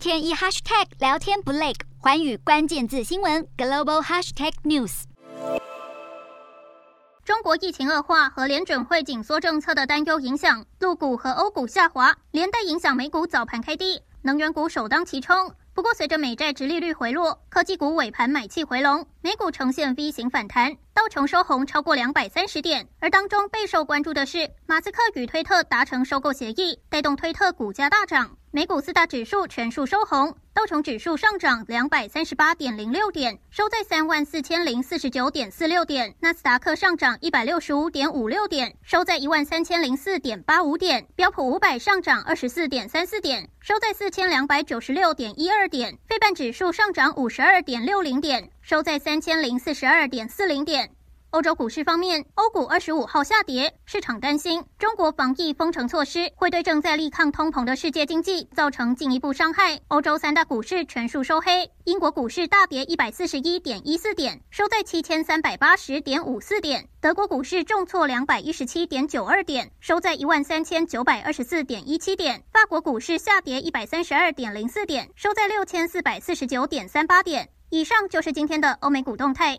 天一 hashtag 聊天不累，寰宇关键字新闻 global hashtag news。中国疫情恶化和联准会紧缩政策的担忧影响，陆股和欧股下滑，连带影响美股早盘开低，能源股首当其冲。不过，随着美债殖利率回落，科技股尾盘买气回笼，美股呈现 V 型反弹，道琼收红超过两百三十点。而当中备受关注的是，马斯克与推特达成收购协议，带动推特股价大涨。美股四大指数全数收红，道琼指数上涨两百三十八点零六点，收在三万四千零四十九点四六点；纳斯达克上涨一百六十五点五六点，收在一万三千零四点八五点；标普五百上涨二十四点三四点，收在四千两百九十六点一二点；费半指数上涨五十二点六零点，收在三千零四十二点四零点。欧洲股市方面，欧股二十五号下跌，市场担心中国防疫封城措施会对正在力抗通膨的世界经济造成进一步伤害。欧洲三大股市全数收黑，英国股市大跌一百四十一点一四点，收在七千三百八十点五四点；德国股市重挫两百一十七点九二点，收在一万三千九百二十四点一七点；法国股市下跌一百三十二点零四点，收在六千四百四十九点三八点。以上就是今天的欧美股动态。